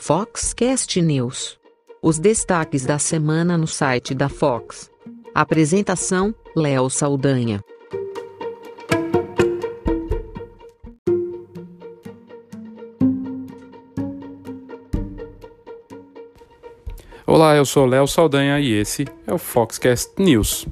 Foxcast News. Os destaques da semana no site da Fox. Apresentação: Léo Saldanha. Olá, eu sou Léo Saldanha e esse é o Foxcast News.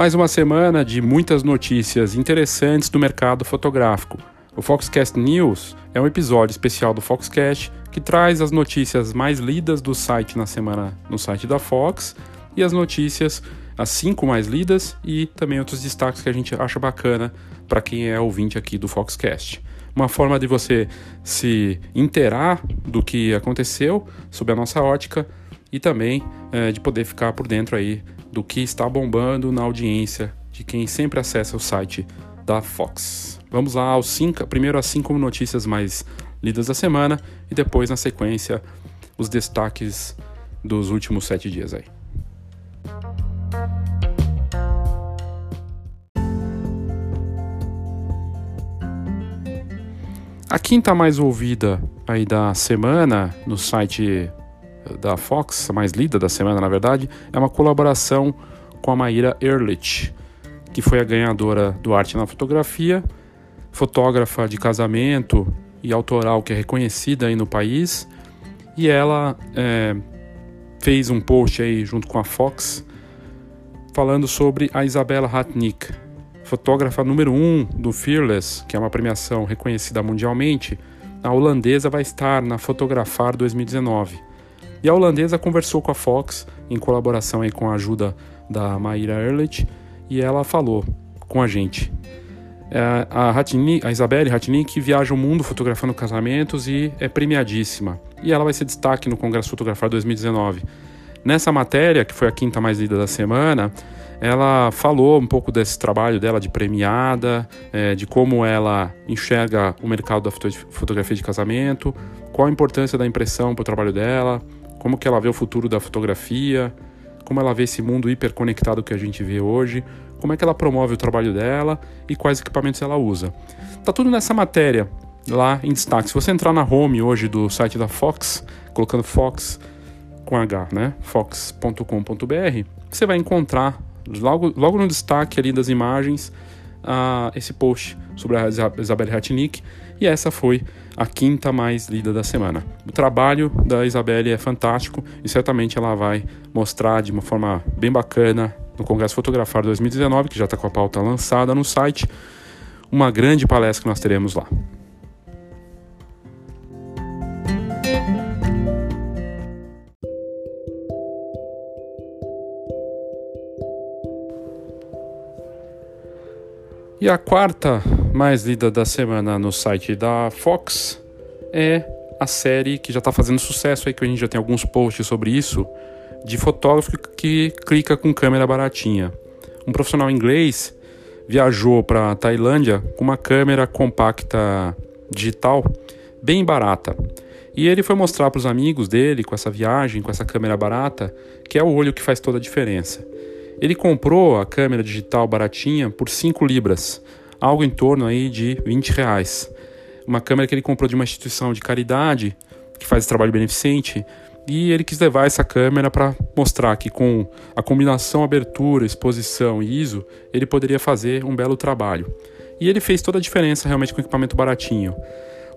Mais uma semana de muitas notícias interessantes do mercado fotográfico. O Foxcast News é um episódio especial do Foxcast que traz as notícias mais lidas do site na semana no site da Fox e as notícias, as cinco mais lidas e também outros destaques que a gente acha bacana para quem é ouvinte aqui do Foxcast. Uma forma de você se inteirar do que aconteceu sob a nossa ótica e também é, de poder ficar por dentro aí do que está bombando na audiência de quem sempre acessa o site da Fox. Vamos lá aos cinco, primeiro as cinco notícias mais lidas da semana e depois na sequência os destaques dos últimos sete dias aí. A quinta mais ouvida aí da semana no site da Fox, a mais lida da semana, na verdade, é uma colaboração com a Maíra Ehrlich, que foi a ganhadora do Arte na Fotografia, fotógrafa de casamento e autoral que é reconhecida aí no país. E ela é, fez um post aí junto com a Fox falando sobre a Isabella Hatnik, fotógrafa número 1 um do Fearless, que é uma premiação reconhecida mundialmente. A holandesa vai estar na Fotografar 2019. E a holandesa conversou com a Fox, em colaboração aí com a ajuda da Maíra Ehrlich, e ela falou com a gente. É, a, Hatini, a Isabelle Ratnik viaja o mundo fotografando casamentos e é premiadíssima. E ela vai ser destaque no Congresso Fotografar 2019. Nessa matéria, que foi a quinta mais lida da semana, ela falou um pouco desse trabalho dela de premiada, é, de como ela enxerga o mercado da fotografia de casamento, qual a importância da impressão para o trabalho dela, como que ela vê o futuro da fotografia, como ela vê esse mundo hiperconectado que a gente vê hoje, como é que ela promove o trabalho dela e quais equipamentos ela usa. Tá tudo nessa matéria lá em destaque. Se você entrar na home hoje do site da Fox, colocando Fox com H, né? fox.com.br, você vai encontrar logo, logo no destaque ali das imagens uh, esse post sobre a Isabelle Ratnik e essa foi a quinta mais lida da semana. O trabalho da Isabelle é fantástico e certamente ela vai mostrar de uma forma bem bacana no Congresso Fotografar 2019, que já está com a pauta lançada no site, uma grande palestra que nós teremos lá. E a quarta mais lida da semana no site da Fox é a série que já está fazendo sucesso aí, que a gente já tem alguns posts sobre isso, de fotógrafo que clica com câmera baratinha. Um profissional inglês viajou para Tailândia com uma câmera compacta digital bem barata. E ele foi mostrar para os amigos dele, com essa viagem, com essa câmera barata, que é o olho que faz toda a diferença. Ele comprou a câmera digital baratinha por 5 libras, algo em torno aí de 20 reais. Uma câmera que ele comprou de uma instituição de caridade que faz trabalho beneficente e ele quis levar essa câmera para mostrar que com a combinação abertura, exposição e ISO, ele poderia fazer um belo trabalho. E ele fez toda a diferença realmente com equipamento baratinho.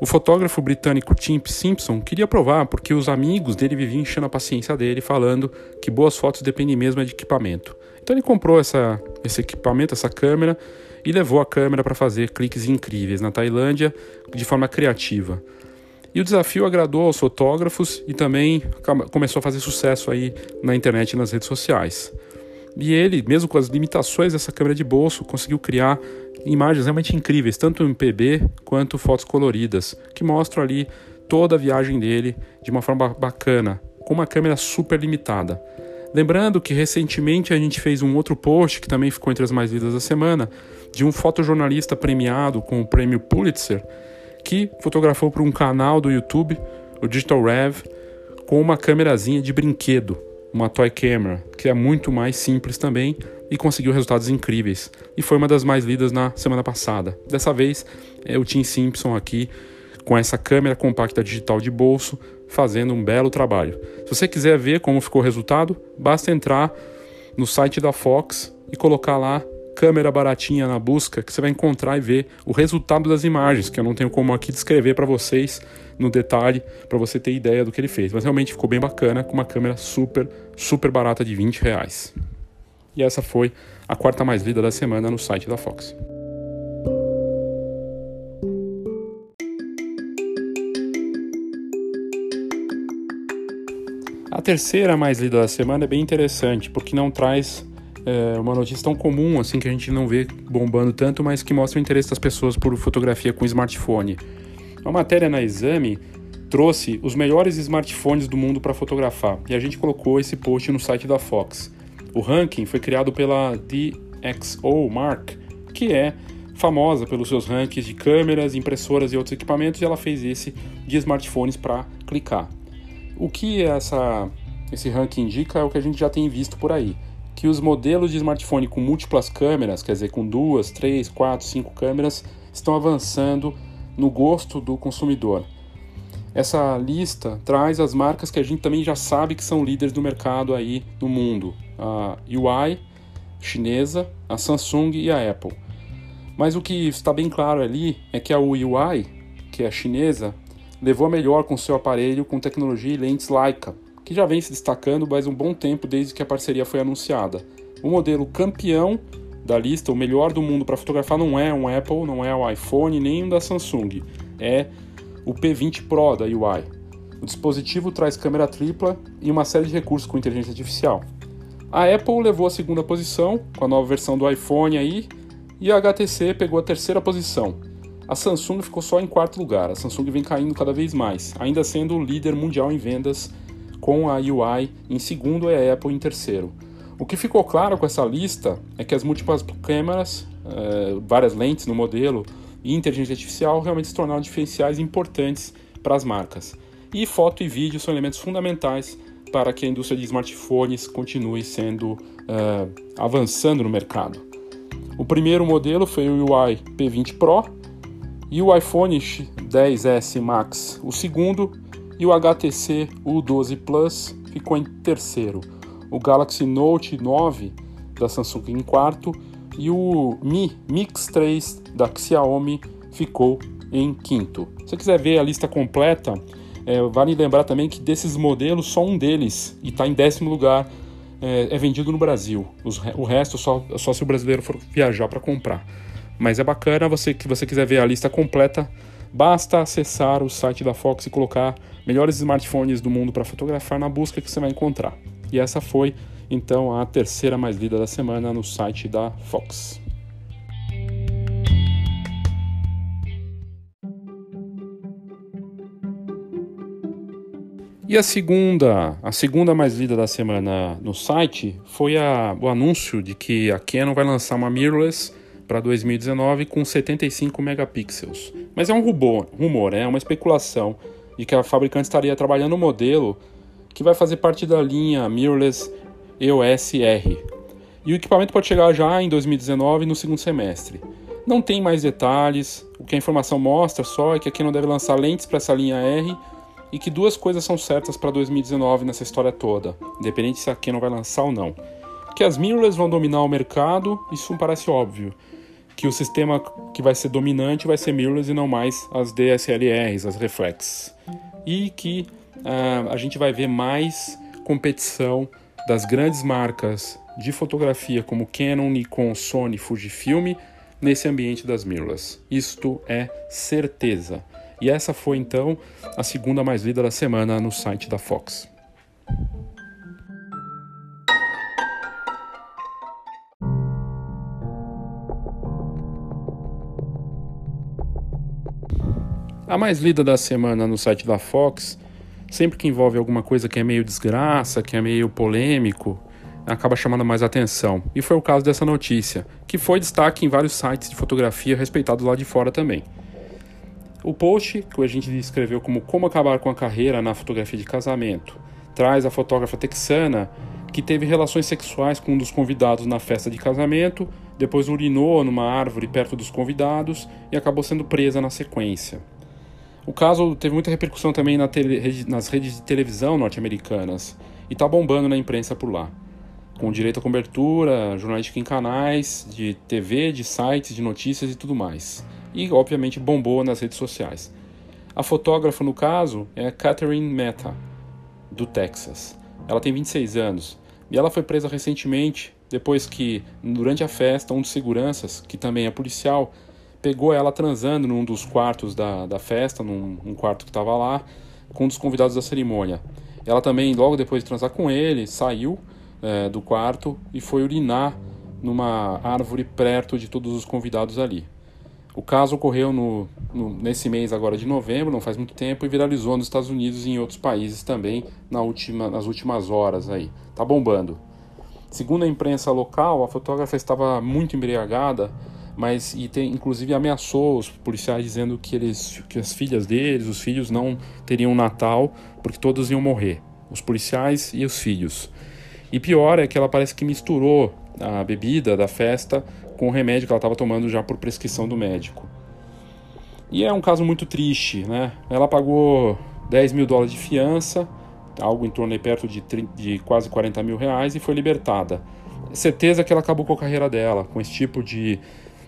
O fotógrafo britânico Tim Simpson queria provar porque os amigos dele viviam enchendo a paciência dele, falando que boas fotos dependem mesmo de equipamento. Então ele comprou essa, esse equipamento, essa câmera, e levou a câmera para fazer cliques incríveis na Tailândia de forma criativa. E o desafio agradou aos fotógrafos e também começou a fazer sucesso aí na internet e nas redes sociais. E ele, mesmo com as limitações dessa câmera de bolso, conseguiu criar imagens realmente incríveis, tanto em PB quanto fotos coloridas, que mostram ali toda a viagem dele de uma forma bacana, com uma câmera super limitada. Lembrando que recentemente a gente fez um outro post que também ficou entre as mais lidas da semana, de um fotojornalista premiado com o prêmio Pulitzer, que fotografou para um canal do YouTube, o Digital Rev, com uma câmerazinha de brinquedo, uma toy camera, que é muito mais simples também, e conseguiu resultados incríveis. E foi uma das mais lidas na semana passada. Dessa vez é o Tim Simpson aqui com essa câmera compacta digital de bolso fazendo um belo trabalho. Se você quiser ver como ficou o resultado, basta entrar no site da Fox e colocar lá câmera baratinha na busca que você vai encontrar e ver o resultado das imagens, que eu não tenho como aqui descrever para vocês no detalhe, para você ter ideia do que ele fez. Mas realmente ficou bem bacana, com uma câmera super, super barata de 20 reais. E essa foi a quarta mais lida da semana no site da Fox. A terceira mais lida da semana é bem interessante, porque não traz é, uma notícia tão comum assim que a gente não vê bombando tanto, mas que mostra o interesse das pessoas por fotografia com smartphone. Uma matéria na Exame trouxe os melhores smartphones do mundo para fotografar e a gente colocou esse post no site da Fox. O ranking foi criado pela DxO Mark, que é famosa pelos seus rankings de câmeras, impressoras e outros equipamentos, e ela fez esse de smartphones para clicar. O que essa, esse ranking indica é o que a gente já tem visto por aí, que os modelos de smartphone com múltiplas câmeras, quer dizer, com duas, três, quatro, cinco câmeras, estão avançando no gosto do consumidor. Essa lista traz as marcas que a gente também já sabe que são líderes do mercado aí no mundo: a UI chinesa, a Samsung e a Apple. Mas o que está bem claro ali é que a UI, que é chinesa, levou a melhor com seu aparelho com tecnologia e lentes Leica, que já vem se destacando mais um bom tempo desde que a parceria foi anunciada. O modelo campeão da lista, o melhor do mundo para fotografar, não é um Apple, não é o iPhone, nem um da Samsung. É o P20 Pro da UI. O dispositivo traz câmera tripla e uma série de recursos com inteligência artificial. A Apple levou a segunda posição com a nova versão do iPhone aí, e a HTC pegou a terceira posição. A Samsung ficou só em quarto lugar. A Samsung vem caindo cada vez mais, ainda sendo o líder mundial em vendas, com a UI em segundo e a Apple em terceiro. O que ficou claro com essa lista é que as múltiplas câmeras, é, várias lentes no modelo e inteligência artificial realmente se tornaram diferenciais importantes para as marcas. E foto e vídeo são elementos fundamentais para que a indústria de smartphones continue sendo uh, avançando no mercado. O primeiro modelo foi o UI P20 Pro, e o iPhone 10s Max o segundo e o HTC U12 Plus ficou em terceiro. O Galaxy Note 9 da Samsung em quarto e o Mi Mix 3 da Xiaomi ficou em quinto. Se você quiser ver a lista completa, é, vale lembrar também que desses modelos, só um deles, e está em décimo lugar, é, é, vendido no Brasil. Os, o resto só, só se o brasileiro for viajar para comprar. Mas é bacana você que você quiser ver a lista completa, basta acessar o site da Fox e colocar melhores smartphones do mundo para fotografar na busca que você vai encontrar. E essa foi então a terceira mais lida da semana no site da Fox. E a segunda, a segunda mais lida da semana no site foi a, o anúncio de que a Canon vai lançar uma mirrorless para 2019 com 75 megapixels. Mas é um rumor, rumor, é uma especulação de que a fabricante estaria trabalhando um modelo que vai fazer parte da linha mirrorless EOS R. E o equipamento pode chegar já em 2019 no segundo semestre. Não tem mais detalhes, o que a informação mostra só é que a Canon deve lançar lentes para essa linha R e que duas coisas são certas para 2019 nessa história toda, independente se a Canon vai lançar ou não. Que as mirrorless vão dominar o mercado, isso parece óbvio que o sistema que vai ser dominante vai ser mirrorless e não mais as DSLRs, as reflex. E que uh, a gente vai ver mais competição das grandes marcas de fotografia como Canon, Nikon, Sony, Fujifilm nesse ambiente das mirrorless. Isto é certeza. E essa foi então a segunda mais lida da semana no site da Fox. A mais lida da semana no site da Fox, sempre que envolve alguma coisa que é meio desgraça, que é meio polêmico, acaba chamando mais atenção. E foi o caso dessa notícia, que foi destaque em vários sites de fotografia respeitados lá de fora também. O post, que a gente escreveu como Como Acabar com a Carreira na Fotografia de Casamento, traz a fotógrafa texana que teve relações sexuais com um dos convidados na festa de casamento, depois urinou numa árvore perto dos convidados e acabou sendo presa na sequência. O caso teve muita repercussão também na tele, nas redes de televisão norte-americanas e está bombando na imprensa por lá, com direito à cobertura jornalística em canais de TV, de sites, de notícias e tudo mais. E, obviamente, bombou nas redes sociais. A fotógrafa, no caso, é Catherine Meta, do Texas. Ela tem 26 anos e ela foi presa recentemente depois que, durante a festa, um dos seguranças, que também é policial, pegou ela transando num dos quartos da, da festa, num, num quarto que estava lá, com um dos convidados da cerimônia. Ela também, logo depois de transar com ele, saiu é, do quarto e foi urinar numa árvore perto de todos os convidados ali. O caso ocorreu no, no, nesse mês agora de novembro, não faz muito tempo, e viralizou nos Estados Unidos e em outros países também na última, nas últimas horas aí. Tá bombando. Segundo a imprensa local, a fotógrafa estava muito embriagada, mas e tem, inclusive ameaçou os policiais dizendo que eles, que as filhas deles, os filhos não teriam Natal porque todos iam morrer, os policiais e os filhos. E pior é que ela parece que misturou a bebida da festa com o remédio que ela estava tomando já por prescrição do médico. E é um caso muito triste, né? Ela pagou 10 mil dólares de fiança, algo em torno de perto de, 30, de quase 40 mil reais, e foi libertada. Certeza que ela acabou com a carreira dela, com esse tipo de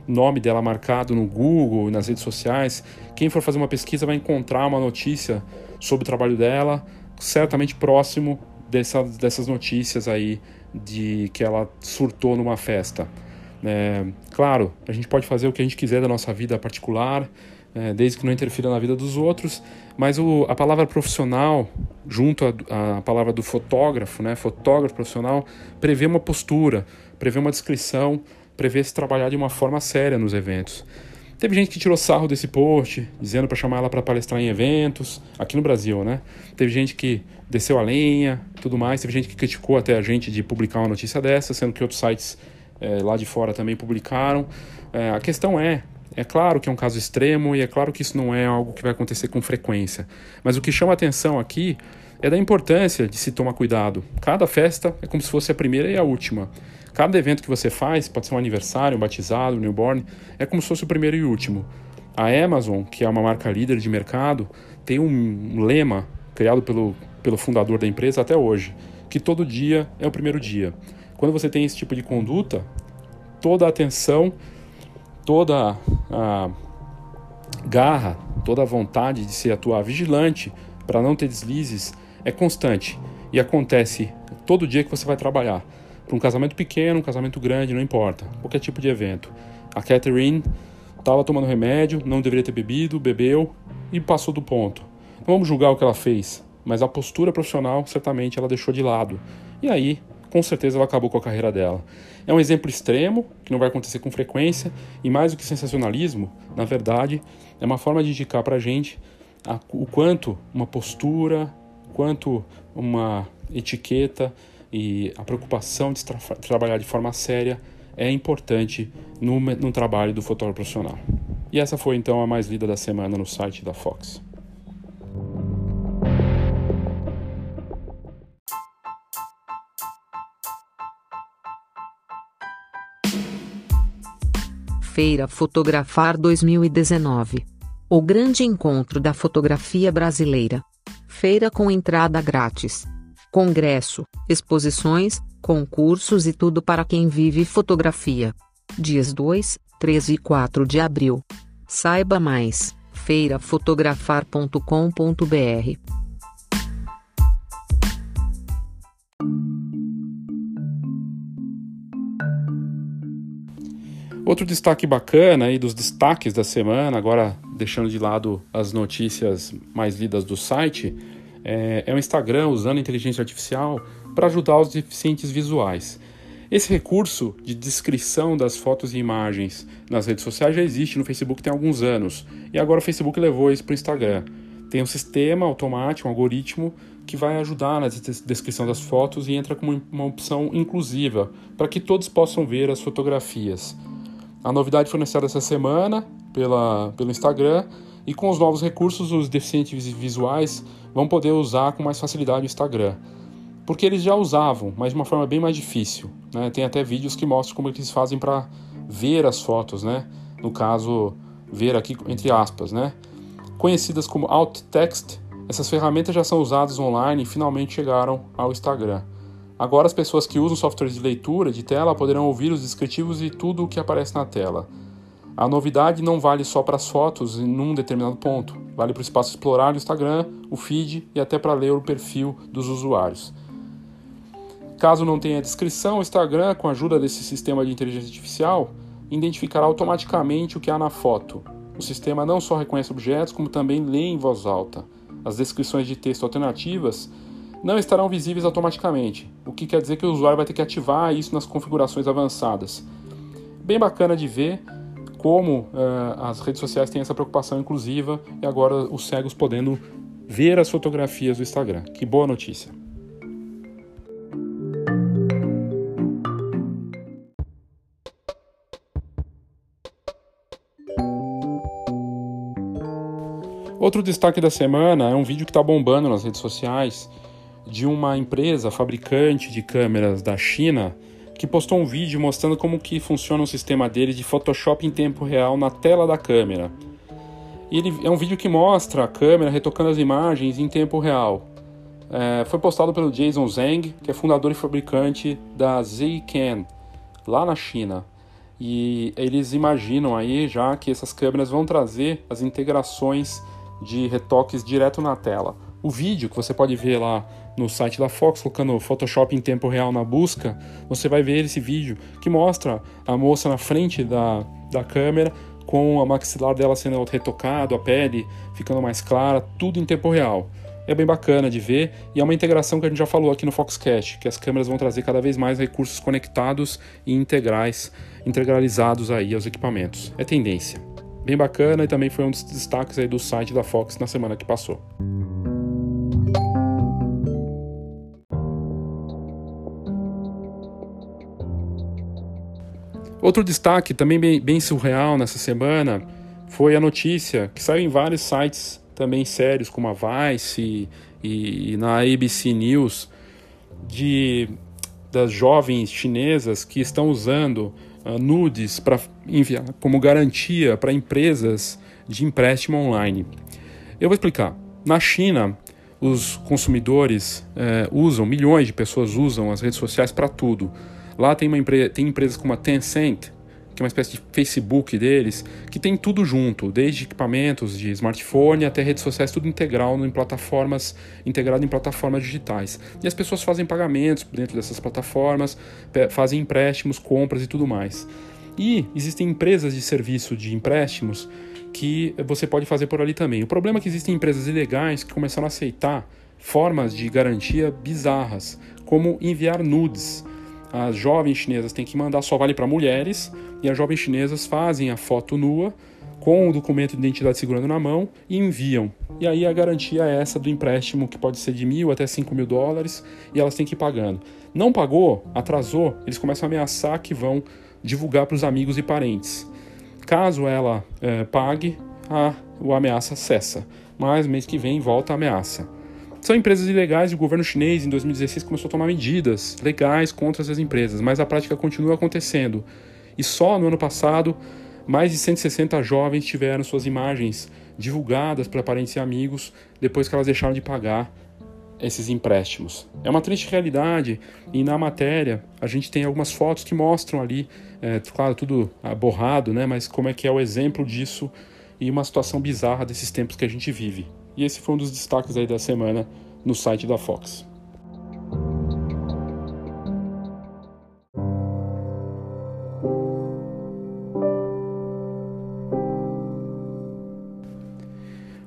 nome dela marcado no Google, nas redes sociais. Quem for fazer uma pesquisa vai encontrar uma notícia sobre o trabalho dela, certamente próximo dessa, dessas notícias aí de que ela surtou numa festa. É, claro, a gente pode fazer o que a gente quiser da nossa vida particular, é, desde que não interfira na vida dos outros, mas o, a palavra profissional, junto à palavra do fotógrafo, né, fotógrafo profissional, prevê uma postura, prevê uma descrição, prevê se trabalhar de uma forma séria nos eventos. Teve gente que tirou sarro desse post, dizendo para chamar ela para palestrar em eventos, aqui no Brasil, né? Teve gente que desceu a lenha, tudo mais. Teve gente que criticou até a gente de publicar uma notícia dessa, sendo que outros sites é, lá de fora também publicaram. É, a questão é, é claro que é um caso extremo e é claro que isso não é algo que vai acontecer com frequência. Mas o que chama atenção aqui é da importância de se tomar cuidado. Cada festa é como se fosse a primeira e a última. Cada evento que você faz, pode ser um aniversário, um batizado, um newborn, é como se fosse o primeiro e o último. A Amazon, que é uma marca líder de mercado, tem um lema criado pelo, pelo fundador da empresa até hoje, que todo dia é o primeiro dia. Quando você tem esse tipo de conduta, toda a atenção, toda a garra, toda a vontade de se atuar vigilante para não ter deslizes é constante e acontece todo dia que você vai trabalhar. Para um casamento pequeno, um casamento grande, não importa, qualquer tipo de evento. A Catherine estava tomando remédio, não deveria ter bebido, bebeu e passou do ponto. Não vamos julgar o que ela fez, mas a postura profissional certamente ela deixou de lado. E aí, com certeza, ela acabou com a carreira dela. É um exemplo extremo, que não vai acontecer com frequência, e mais do que sensacionalismo, na verdade, é uma forma de indicar para a gente o quanto uma postura, quanto uma etiqueta e a preocupação de tra trabalhar de forma séria é importante no, no trabalho do fotógrafo profissional. E essa foi então a mais lida da semana no site da Fox. Feira Fotografar 2019. O grande encontro da fotografia brasileira. Feira com entrada grátis. Congresso, exposições, concursos e tudo para quem vive fotografia. Dias 2, 3 e 4 de abril. Saiba mais: feirafotografar.com.br. Outro destaque bacana aí dos destaques da semana, agora deixando de lado as notícias mais lidas do site, é, é o Instagram usando inteligência artificial para ajudar os deficientes visuais. Esse recurso de descrição das fotos e imagens nas redes sociais já existe no Facebook tem alguns anos e agora o Facebook levou isso para o Instagram. Tem um sistema automático, um algoritmo que vai ajudar na descrição das fotos e entra como uma opção inclusiva para que todos possam ver as fotografias. A novidade foi anunciada essa semana pela, pelo Instagram e com os novos recursos os deficientes visuais vão poder usar com mais facilidade o Instagram. porque eles já usavam, mas de uma forma bem mais difícil. Né? Tem até vídeos que mostram como eles fazem para ver as fotos, né? No caso, ver aqui entre aspas, né? Conhecidas como alt text, essas ferramentas já são usadas online e finalmente chegaram ao Instagram. Agora as pessoas que usam softwares de leitura de tela poderão ouvir os descritivos e tudo o que aparece na tela. A novidade não vale só para as fotos em um determinado ponto, vale para o espaço explorar do Instagram, o feed e até para ler o perfil dos usuários. Caso não tenha descrição, o Instagram, com a ajuda desse sistema de inteligência artificial, identificará automaticamente o que há na foto. O sistema não só reconhece objetos, como também lê em voz alta. As descrições de texto alternativas não estarão visíveis automaticamente, o que quer dizer que o usuário vai ter que ativar isso nas configurações avançadas. Bem bacana de ver como uh, as redes sociais têm essa preocupação inclusiva e agora os cegos podendo ver as fotografias do Instagram. Que boa notícia! Outro destaque da semana é um vídeo que está bombando nas redes sociais de uma empresa fabricante de câmeras da China que postou um vídeo mostrando como que funciona o sistema dele de Photoshop em tempo real na tela da câmera. E ele é um vídeo que mostra a câmera retocando as imagens em tempo real. É, foi postado pelo Jason Zhang, que é fundador e fabricante da Zcam, lá na China. E eles imaginam aí já que essas câmeras vão trazer as integrações de retoques direto na tela. O vídeo que você pode ver lá no site da Fox, colocando Photoshop em tempo real na busca, você vai ver esse vídeo que mostra a moça na frente da, da câmera com a maxilar dela sendo retocado, a pele ficando mais clara, tudo em tempo real. É bem bacana de ver e é uma integração que a gente já falou aqui no Foxcast, que as câmeras vão trazer cada vez mais recursos conectados e integrais, integralizados aí aos equipamentos. É tendência bem bacana e também foi um dos destaques aí do site da Fox na semana que passou. Outro destaque também bem, bem surreal nessa semana foi a notícia que saiu em vários sites também sérios, como a Vice e, e, na ABC News, de das jovens chinesas que estão usando uh, nudes para enviar como garantia para empresas de empréstimo online. Eu vou explicar. Na China, os consumidores uh, usam, milhões de pessoas usam as redes sociais para tudo. Lá tem, uma empre tem empresas como a Tencent, que é uma espécie de Facebook deles, que tem tudo junto, desde equipamentos de smartphone até redes sociais, tudo integral em plataformas, integrado em plataformas digitais. E as pessoas fazem pagamentos dentro dessas plataformas, fazem empréstimos, compras e tudo mais. E existem empresas de serviço de empréstimos que você pode fazer por ali também. O problema é que existem empresas ilegais que começaram a aceitar formas de garantia bizarras, como enviar nudes as jovens chinesas têm que mandar só vale para mulheres e as jovens chinesas fazem a foto nua com o documento de identidade segurando na mão e enviam. E aí a garantia é essa do empréstimo, que pode ser de mil até cinco mil dólares, e elas têm que ir pagando. Não pagou, atrasou, eles começam a ameaçar que vão divulgar para os amigos e parentes. Caso ela é, pague, a, a ameaça cessa. Mas mês que vem volta a ameaça. São empresas ilegais e o governo chinês, em 2016, começou a tomar medidas legais contra essas empresas, mas a prática continua acontecendo. E só no ano passado, mais de 160 jovens tiveram suas imagens divulgadas para parentes e amigos depois que elas deixaram de pagar esses empréstimos. É uma triste realidade e na matéria a gente tem algumas fotos que mostram ali, é, claro, tudo borrado, né, mas como é que é o exemplo disso e uma situação bizarra desses tempos que a gente vive. E esse foi um dos destaques aí da semana no site da Fox.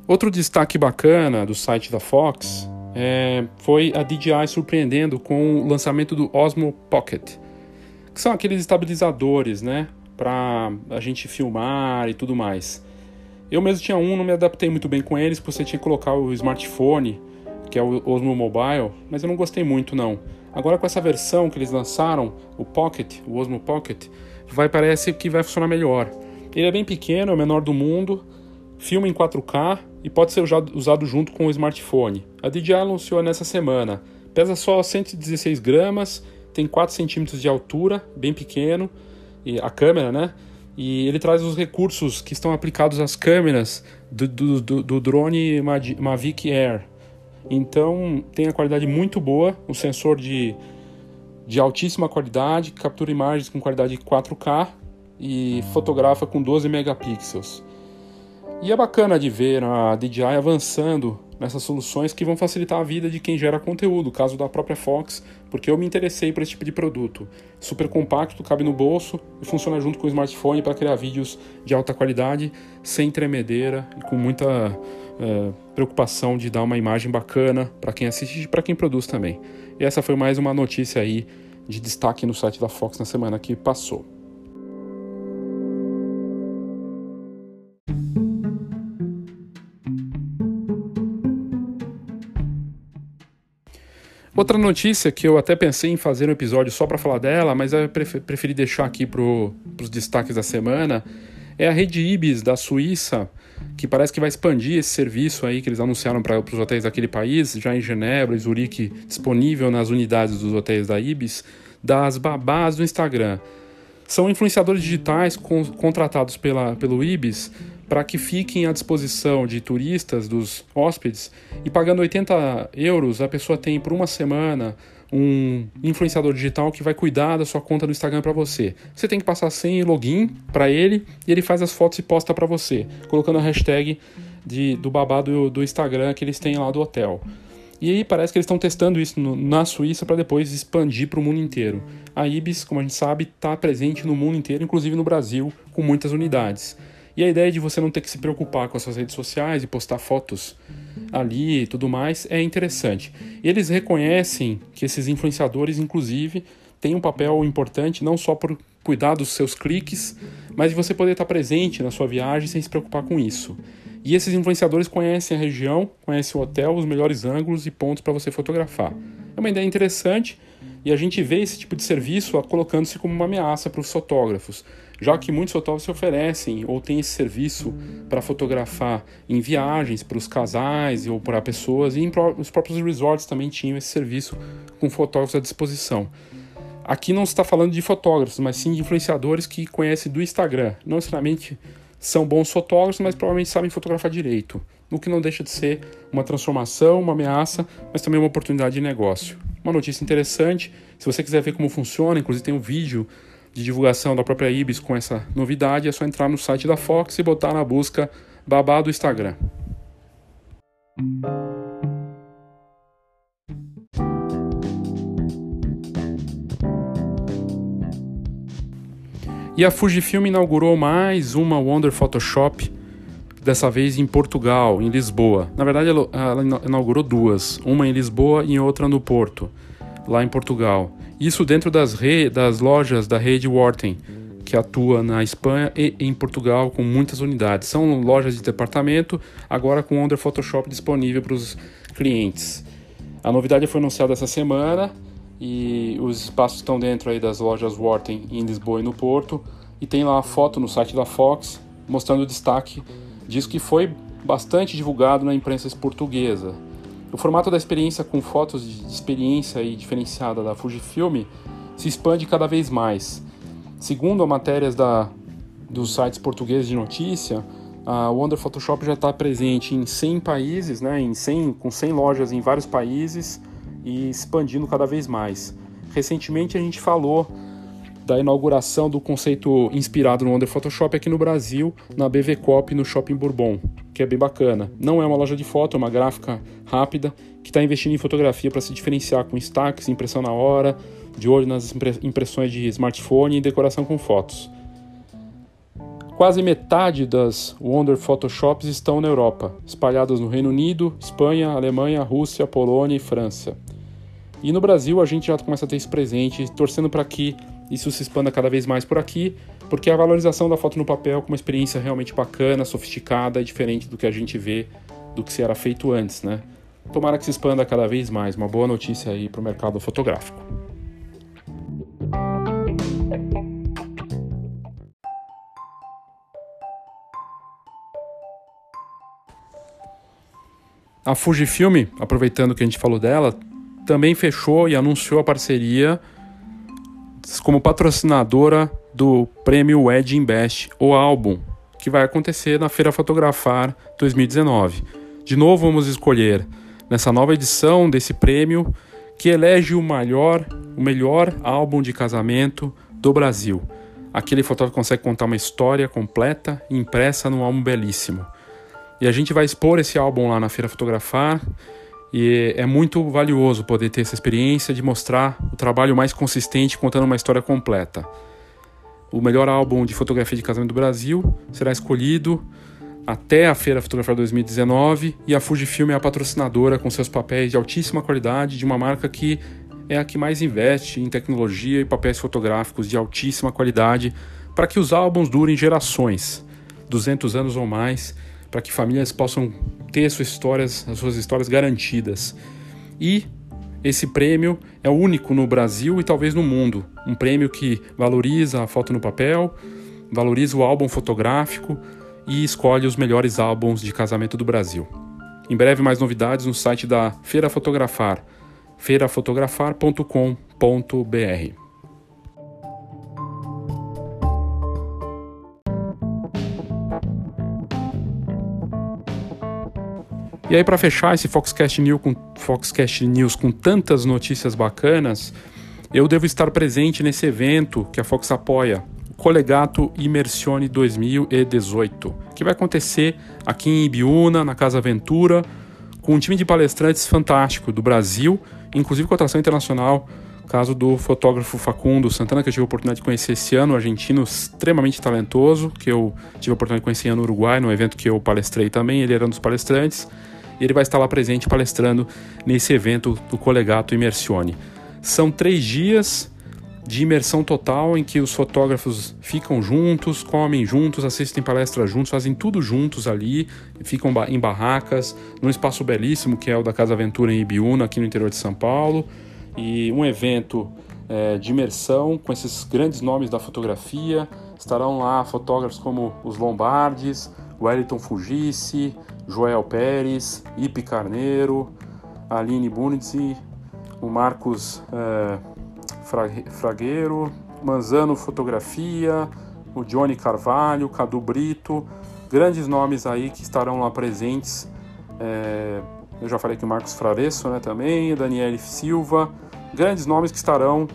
Outro destaque bacana do site da Fox é, foi a DJI surpreendendo com o lançamento do Osmo Pocket, que são aqueles estabilizadores, né, para a gente filmar e tudo mais. Eu mesmo tinha um, não me adaptei muito bem com eles, porque você tinha que colocar o smartphone, que é o Osmo Mobile, mas eu não gostei muito não. Agora com essa versão que eles lançaram, o Pocket, o Osmo Pocket, vai parece que vai funcionar melhor. Ele é bem pequeno, é o menor do mundo, filma em 4K e pode ser usado junto com o smartphone. A DJI anunciou nessa semana Pesa só 116 gramas, tem 4 centímetros de altura, bem pequeno, e a câmera, né? E ele traz os recursos que estão aplicados às câmeras do, do, do, do drone Mavic Air. Então tem a qualidade muito boa, um sensor de, de altíssima qualidade, captura imagens com qualidade 4K e fotografa com 12 megapixels. E é bacana de ver a DJI avançando nessas soluções que vão facilitar a vida de quem gera conteúdo, caso da própria Fox, porque eu me interessei por esse tipo de produto. Super compacto, cabe no bolso e funciona junto com o smartphone para criar vídeos de alta qualidade, sem tremedeira e com muita é, preocupação de dar uma imagem bacana para quem assiste e para quem produz também. E essa foi mais uma notícia aí de destaque no site da Fox na semana que passou. Outra notícia que eu até pensei em fazer um episódio só para falar dela, mas eu preferi deixar aqui para os destaques da semana, é a rede Ibis da Suíça, que parece que vai expandir esse serviço aí que eles anunciaram para os hotéis daquele país, já em Genebra e Zurique, disponível nas unidades dos hotéis da Ibis, das babás do Instagram. São influenciadores digitais contratados pela, pelo Ibis para que fiquem à disposição de turistas, dos hóspedes, e pagando 80 euros, a pessoa tem por uma semana um influenciador digital que vai cuidar da sua conta no Instagram para você. Você tem que passar sem login para ele e ele faz as fotos e posta para você, colocando a hashtag de, do babado do Instagram que eles têm lá do hotel. E aí parece que eles estão testando isso no, na Suíça para depois expandir para o mundo inteiro. A Ibis, como a gente sabe, está presente no mundo inteiro, inclusive no Brasil, com muitas unidades. E a ideia de você não ter que se preocupar com as suas redes sociais e postar fotos ali e tudo mais é interessante. Eles reconhecem que esses influenciadores, inclusive, têm um papel importante não só por cuidar dos seus cliques, mas de você poder estar presente na sua viagem sem se preocupar com isso. E esses influenciadores conhecem a região, conhecem o hotel, os melhores ângulos e pontos para você fotografar. É uma ideia interessante e a gente vê esse tipo de serviço colocando-se como uma ameaça para os fotógrafos já que muitos fotógrafos oferecem ou têm esse serviço para fotografar em viagens para os casais ou para pessoas, e os próprios resorts também tinham esse serviço com fotógrafos à disposição. Aqui não se está falando de fotógrafos, mas sim de influenciadores que conhecem do Instagram. Não necessariamente são bons fotógrafos, mas provavelmente sabem fotografar direito. O que não deixa de ser uma transformação, uma ameaça, mas também uma oportunidade de negócio. Uma notícia interessante. Se você quiser ver como funciona, inclusive tem um vídeo de divulgação da própria Ibis com essa novidade, é só entrar no site da Fox e botar na busca babá do Instagram. E a Fujifilm inaugurou mais uma Wonder Photoshop, dessa vez em Portugal, em Lisboa. Na verdade, ela inaugurou duas, uma em Lisboa e outra no Porto, lá em Portugal. Isso dentro das, re... das lojas da rede Worten, que atua na Espanha e em Portugal com muitas unidades. São lojas de departamento, agora com o Wonder Photoshop disponível para os clientes. A novidade foi anunciada essa semana e os espaços estão dentro aí das lojas Worten em Lisboa e no Porto. E tem lá a foto no site da Fox mostrando o destaque disso que foi bastante divulgado na imprensa portuguesa. O formato da experiência com fotos de experiência e diferenciada da Fujifilm se expande cada vez mais. Segundo matérias da, dos sites portugueses de notícia, a Wonder Photoshop já está presente em 100 países, né, em 100, com 100 lojas em vários países e expandindo cada vez mais. Recentemente a gente falou da inauguração do conceito inspirado no Wonder Photoshop aqui no Brasil, na BV Cop no Shopping Bourbon, que é bem bacana. Não é uma loja de foto, é uma gráfica rápida que está investindo em fotografia para se diferenciar com destaques, impressão na hora, de olho nas impressões de smartphone e decoração com fotos. Quase metade das Wonder Photoshops estão na Europa, espalhadas no Reino Unido, Espanha, Alemanha, Rússia, Polônia e França. E no Brasil a gente já começa a ter isso presente, torcendo para que isso se expanda cada vez mais por aqui, porque a valorização da foto no papel como uma experiência realmente bacana, sofisticada e diferente do que a gente vê do que se era feito antes, né? Tomara que se expanda cada vez mais. Uma boa notícia aí para o mercado fotográfico. A Fujifilm, aproveitando que a gente falou dela, também fechou e anunciou a parceria como patrocinadora do prêmio Edge Best, o álbum, que vai acontecer na Feira Fotografar 2019. De novo, vamos escolher nessa nova edição desse prêmio que elege o melhor, o melhor álbum de casamento do Brasil. Aquele fotógrafo consegue contar uma história completa impressa num álbum belíssimo. E a gente vai expor esse álbum lá na Feira Fotografar e é muito valioso poder ter essa experiência de mostrar o trabalho mais consistente contando uma história completa. O melhor álbum de fotografia de casamento do Brasil será escolhido até a Feira Fotografar 2019 e a Fujifilm é a patrocinadora com seus papéis de altíssima qualidade de uma marca que é a que mais investe em tecnologia e papéis fotográficos de altíssima qualidade para que os álbuns durem gerações, 200 anos ou mais, para que famílias possam ter suas histórias, as suas histórias garantidas. E esse prêmio é único no Brasil e talvez no mundo, um prêmio que valoriza a foto no papel, valoriza o álbum fotográfico e escolhe os melhores álbuns de casamento do Brasil. Em breve mais novidades no site da Feira Fotografar, feirafotografar.com.br. E aí, para fechar esse Foxcast News, com, Foxcast News com tantas notícias bacanas, eu devo estar presente nesse evento que a Fox apoia, o Colegato Immersione 2018, que vai acontecer aqui em Ibiúna, na Casa Aventura, com um time de palestrantes fantástico do Brasil, inclusive com atração internacional, caso do fotógrafo Facundo Santana, que eu tive a oportunidade de conhecer esse ano, um argentino extremamente talentoso, que eu tive a oportunidade de conhecer no Uruguai, no evento que eu palestrei também, ele era um dos palestrantes e ele vai estar lá presente palestrando nesse evento do Colegato Immersione. São três dias de imersão total em que os fotógrafos ficam juntos, comem juntos, assistem palestras juntos, fazem tudo juntos ali, ficam em barracas, num espaço belíssimo que é o da Casa Aventura em Ibiúna, aqui no interior de São Paulo, e um evento é, de imersão com esses grandes nomes da fotografia. Estarão lá fotógrafos como os Lombardes, Wellington Fugisse, Joel Pérez, Ipe Carneiro, Aline Bunitzi, o Marcos é, Fragueiro, Manzano Fotografia, o Johnny Carvalho, Cadu Brito, grandes nomes aí que estarão lá presentes. É, eu já falei que o Marcos Fraresso né, também, Daniele Silva, grandes nomes que estarão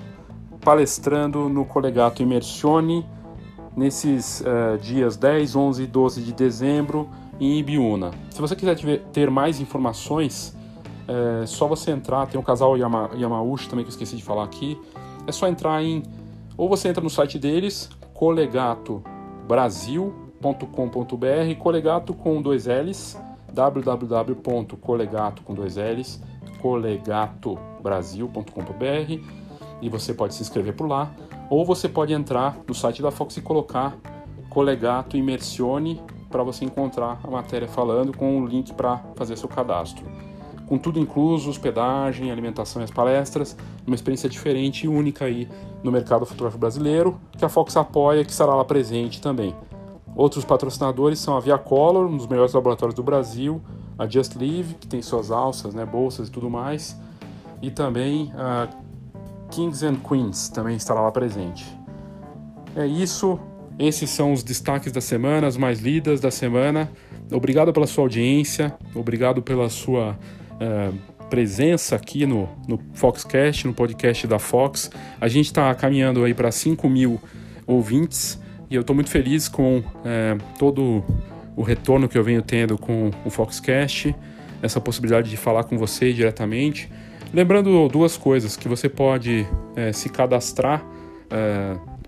palestrando no Colegato Immersione nesses uh, dias 10, 11 e 12 de dezembro em Ibiúna. Se você quiser ter mais informações, é só você entrar, tem o casal Yama, Yamauchi também que eu esqueci de falar aqui, é só entrar em, ou você entra no site deles, colegatobrasil.com.br, colegato com dois L's, www.colegato com dois L's, colegatobrasil.com.br e você pode se inscrever por lá, ou você pode entrar no site da Fox e colocar Colegato Immersione para você encontrar a matéria falando com o link para fazer seu cadastro. Com tudo incluso, hospedagem, alimentação e as palestras, uma experiência diferente e única aí no mercado fotográfico brasileiro, que a Fox apoia, que estará lá presente também. Outros patrocinadores são a Via Color, um dos melhores laboratórios do Brasil, a Just Live, que tem suas alças, né, bolsas e tudo mais, e também a Kings and Queens também estará lá presente. É isso, esses são os destaques da semana, as mais lidas da semana. Obrigado pela sua audiência, obrigado pela sua uh, presença aqui no, no Foxcast, no podcast da Fox. A gente está caminhando aí para 5 mil ouvintes e eu estou muito feliz com uh, todo o retorno que eu venho tendo com o Foxcast, essa possibilidade de falar com você diretamente. Lembrando duas coisas, que você pode uh, se cadastrar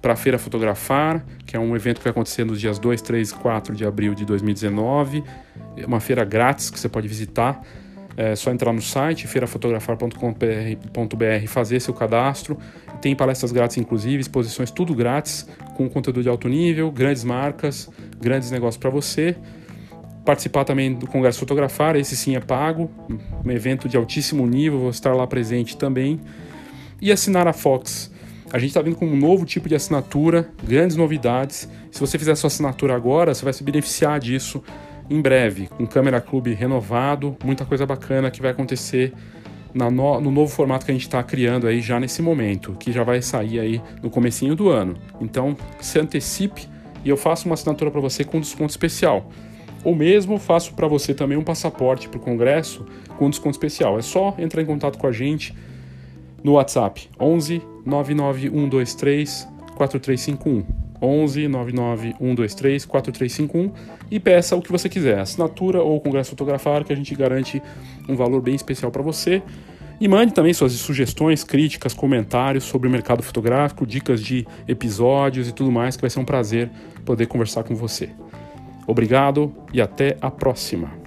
para a Feira Fotografar, que é um evento que vai acontecer nos dias 2, 3 e 4 de abril de 2019. É uma feira grátis que você pode visitar. É só entrar no site feirafotografar.com.br, fazer seu cadastro. Tem palestras grátis, inclusive, exposições, tudo grátis, com conteúdo de alto nível, grandes marcas, grandes negócios para você. Participar também do Congresso Fotografar, esse sim é pago, um evento de altíssimo nível, vou estar lá presente também. E assinar a Fox a gente está vindo com um novo tipo de assinatura, grandes novidades. Se você fizer sua assinatura agora, você vai se beneficiar disso em breve, com Câmera Clube renovado, muita coisa bacana que vai acontecer no, no, novo formato que a gente está criando aí já nesse momento, que já vai sair aí no comecinho do ano. Então, se antecipe e eu faço uma assinatura para você com desconto especial. Ou mesmo faço para você também um passaporte para o congresso com desconto especial. É só entrar em contato com a gente no WhatsApp 11 99123 4351. 11 99 123 4351 e peça o que você quiser, assinatura ou congresso fotografado, que a gente garante um valor bem especial para você. E mande também suas sugestões, críticas, comentários sobre o mercado fotográfico, dicas de episódios e tudo mais, que vai ser um prazer poder conversar com você. Obrigado e até a próxima!